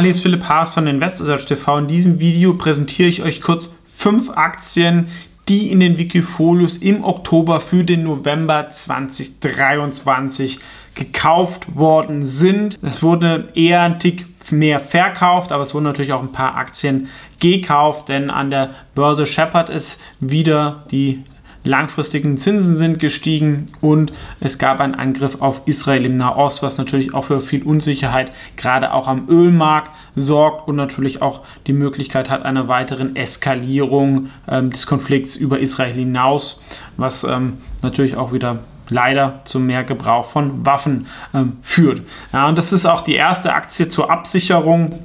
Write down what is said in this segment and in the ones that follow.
Hallo, ist Philipp Haas von InvestorSearch TV. In diesem Video präsentiere ich euch kurz fünf Aktien, die in den Wikifolios im Oktober für den November 2023 gekauft worden sind. Es wurde eher ein Tick mehr verkauft, aber es wurden natürlich auch ein paar Aktien gekauft, denn an der Börse scheppert es wieder die langfristigen Zinsen sind gestiegen und es gab einen Angriff auf Israel im Nahost, was natürlich auch für viel Unsicherheit gerade auch am Ölmarkt sorgt und natürlich auch die Möglichkeit hat einer weiteren Eskalierung ähm, des Konflikts über Israel hinaus, was ähm, natürlich auch wieder leider zu mehr Gebrauch von Waffen ähm, führt. Ja, und das ist auch die erste Aktie zur Absicherung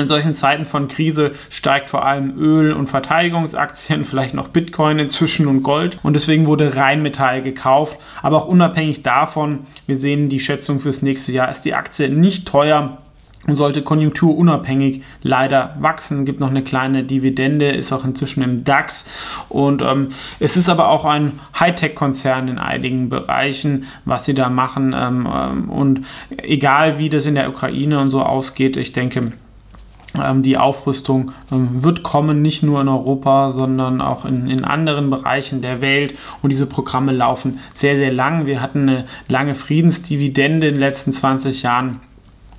in solchen Zeiten von Krise steigt vor allem Öl- und Verteidigungsaktien, vielleicht noch Bitcoin inzwischen und Gold. Und deswegen wurde Rheinmetall gekauft. Aber auch unabhängig davon, wir sehen die Schätzung fürs nächste Jahr, ist die Aktie nicht teuer und sollte konjunkturunabhängig leider wachsen. Gibt noch eine kleine Dividende, ist auch inzwischen im DAX. Und ähm, es ist aber auch ein Hightech-Konzern in einigen Bereichen, was sie da machen. Ähm, ähm und egal wie das in der Ukraine und so ausgeht, ich denke, die Aufrüstung ähm, wird kommen, nicht nur in Europa, sondern auch in, in, anderen Bereichen der Welt. Und diese Programme laufen sehr, sehr lang. Wir hatten eine lange Friedensdividende in den letzten 20 Jahren.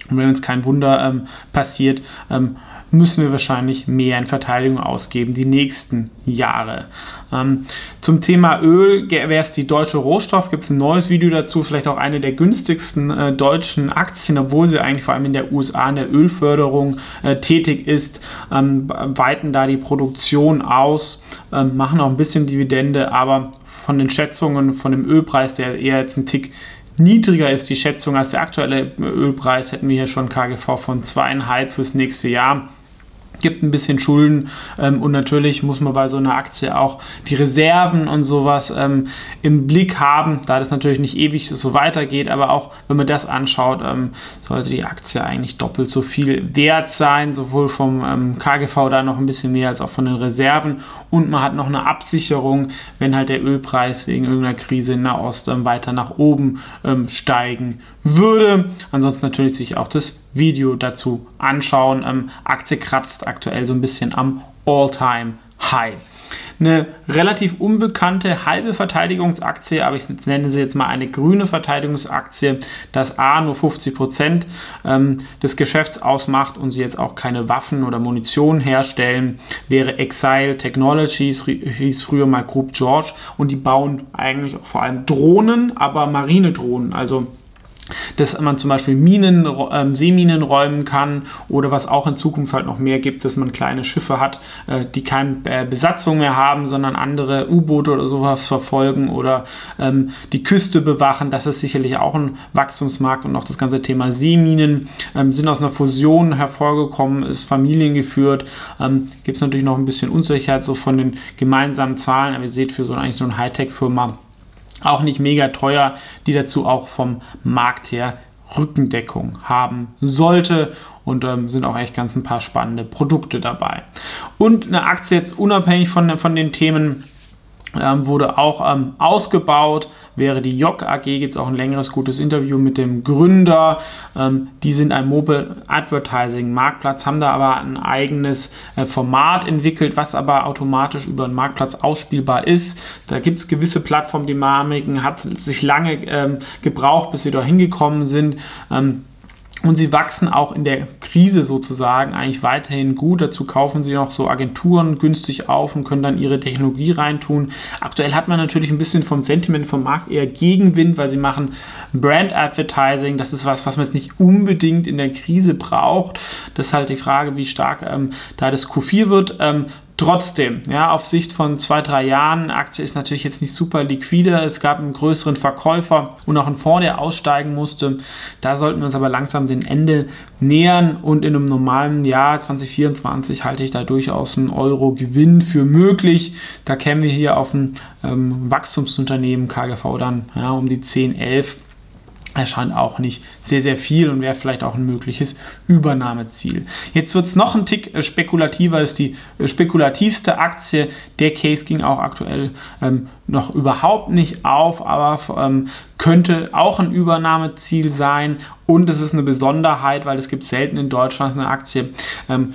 Und wenn uns kein Wunder ähm, passiert, ähm, müssen wir wahrscheinlich mehr in Verteidigung ausgeben die nächsten Jahre. Ähm, zum Thema Öl, wer ist die deutsche Rohstoff, gibt es ein neues Video dazu, vielleicht auch eine der günstigsten äh, deutschen Aktien, obwohl sie eigentlich vor allem in der USA in der Ölförderung äh, tätig ist, ähm, weiten da die Produktion aus, ähm, machen auch ein bisschen Dividende, aber von den Schätzungen von dem Ölpreis, der eher jetzt ein Tick niedriger ist, die Schätzung als der aktuelle Ölpreis, hätten wir hier schon KGV von zweieinhalb fürs nächste Jahr gibt ein bisschen Schulden ähm, und natürlich muss man bei so einer Aktie auch die Reserven und sowas ähm, im Blick haben, da das natürlich nicht ewig so weitergeht, aber auch wenn man das anschaut, ähm, sollte die Aktie eigentlich doppelt so viel wert sein, sowohl vom ähm, KGV da noch ein bisschen mehr als auch von den Reserven und man hat noch eine Absicherung, wenn halt der Ölpreis wegen irgendeiner Krise in Nahost ähm, weiter nach oben ähm, steigen würde. Ansonsten natürlich sich auch das Video dazu anschauen. Ähm, Aktie kratzt aktuell so ein bisschen am All-Time-High. Eine relativ unbekannte halbe Verteidigungsaktie, aber ich nenne sie jetzt mal eine grüne Verteidigungsaktie, dass A nur 50 Prozent ähm, des Geschäfts ausmacht und sie jetzt auch keine Waffen oder Munition herstellen, wäre Exile Technologies, hieß früher mal Group George und die bauen eigentlich auch vor allem Drohnen, aber Marinedrohnen, also dass man zum Beispiel Minen, äh, Seeminen räumen kann oder was auch in Zukunft halt noch mehr gibt, dass man kleine Schiffe hat, äh, die keine äh, Besatzung mehr haben, sondern andere U-Boote oder sowas verfolgen oder ähm, die Küste bewachen. Das ist sicherlich auch ein Wachstumsmarkt und auch das ganze Thema Seeminen ähm, sind aus einer Fusion hervorgekommen, ist familiengeführt. Ähm, gibt es natürlich noch ein bisschen Unsicherheit so von den gemeinsamen Zahlen, aber ihr seht für so eigentlich so eine Hightech-Firma auch nicht mega teuer, die dazu auch vom Markt her Rückendeckung haben sollte und ähm, sind auch echt ganz ein paar spannende Produkte dabei. Und eine Aktie jetzt unabhängig von, von den Themen wurde auch ähm, ausgebaut, wäre die JOC AG, gibt es auch ein längeres gutes Interview mit dem Gründer. Ähm, die sind ein Mobile Advertising Marktplatz, haben da aber ein eigenes äh, Format entwickelt, was aber automatisch über einen Marktplatz ausspielbar ist. Da gibt es gewisse Plattformdynamiken, hat sich lange ähm, gebraucht, bis sie da hingekommen sind. Und sie wachsen auch in der Krise sozusagen eigentlich weiterhin gut. Dazu kaufen sie noch so Agenturen günstig auf und können dann ihre Technologie reintun. Aktuell hat man natürlich ein bisschen vom Sentiment vom Markt eher Gegenwind, weil sie machen Brand Advertising. Das ist was, was man jetzt nicht unbedingt in der Krise braucht. Das ist halt die Frage, wie stark ähm, da das Q4 wird. Ähm, Trotzdem, ja, auf Sicht von zwei, drei Jahren, Aktie ist natürlich jetzt nicht super liquide. Es gab einen größeren Verkäufer und auch einen Fonds, der aussteigen musste. Da sollten wir uns aber langsam dem Ende nähern und in einem normalen Jahr 2024 halte ich da durchaus einen Euro Gewinn für möglich. Da kämen wir hier auf ein ähm, Wachstumsunternehmen KGV dann ja, um die 10, 11 erscheint auch nicht sehr, sehr viel und wäre vielleicht auch ein mögliches Übernahmeziel. Jetzt wird es noch ein Tick äh, spekulativer, ist die äh, spekulativste Aktie. Der Case ging auch aktuell ähm, noch überhaupt nicht auf, aber ähm, könnte auch ein Übernahmeziel sein und es ist eine Besonderheit, weil es gibt selten in Deutschland eine Aktie, ähm,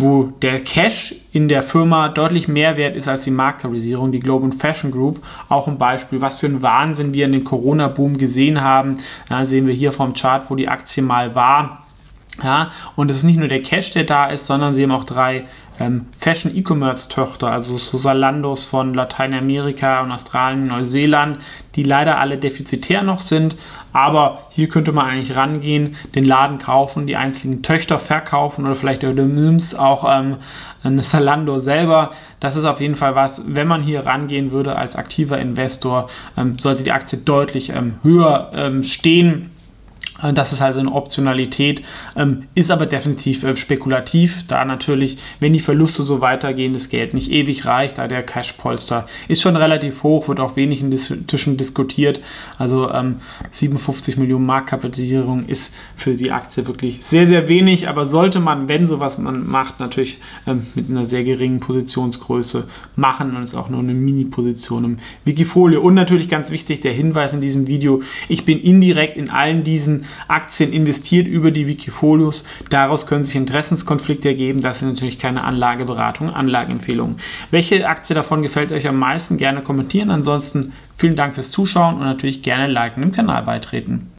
wo der Cash in der Firma deutlich mehr wert ist als die Marktkapitalisierung, die Global Fashion Group. Auch ein Beispiel, was für ein Wahnsinn wir in den Corona-Boom gesehen haben. Da sehen wir hier vom Chart, wo die Aktie mal war. Ja, und es ist nicht nur der Cash, der da ist, sondern sie haben auch drei ähm, Fashion E-Commerce Töchter, also so Salandos von Lateinamerika und Australien, Neuseeland, die leider alle defizitär noch sind. Aber hier könnte man eigentlich rangehen, den Laden kaufen, die einzelnen Töchter verkaufen oder vielleicht der Mims auch ähm, eine Salando selber. Das ist auf jeden Fall was, wenn man hier rangehen würde als aktiver Investor, ähm, sollte die Aktie deutlich ähm, höher ähm, stehen das ist also eine Optionalität, ähm, ist aber definitiv äh, spekulativ, da natürlich, wenn die Verluste so weitergehen, das Geld nicht ewig reicht, da der Cash-Polster ist schon relativ hoch, wird auch wenig in Tischen diskutiert. Also ähm, 57 Millionen Marktkapitalisierung ist für die Aktie wirklich sehr, sehr wenig, aber sollte man, wenn sowas man macht, natürlich ähm, mit einer sehr geringen Positionsgröße machen und ist auch nur eine Mini-Position im Wikifolio. Und natürlich ganz wichtig, der Hinweis in diesem Video, ich bin indirekt in allen diesen Aktien investiert über die Wikifolios. Daraus können sich Interessenskonflikte ergeben. Das sind natürlich keine Anlageberatung, Anlageempfehlungen. Welche Aktie davon gefällt euch am meisten? Gerne kommentieren. Ansonsten vielen Dank fürs Zuschauen und natürlich gerne liken, im Kanal beitreten.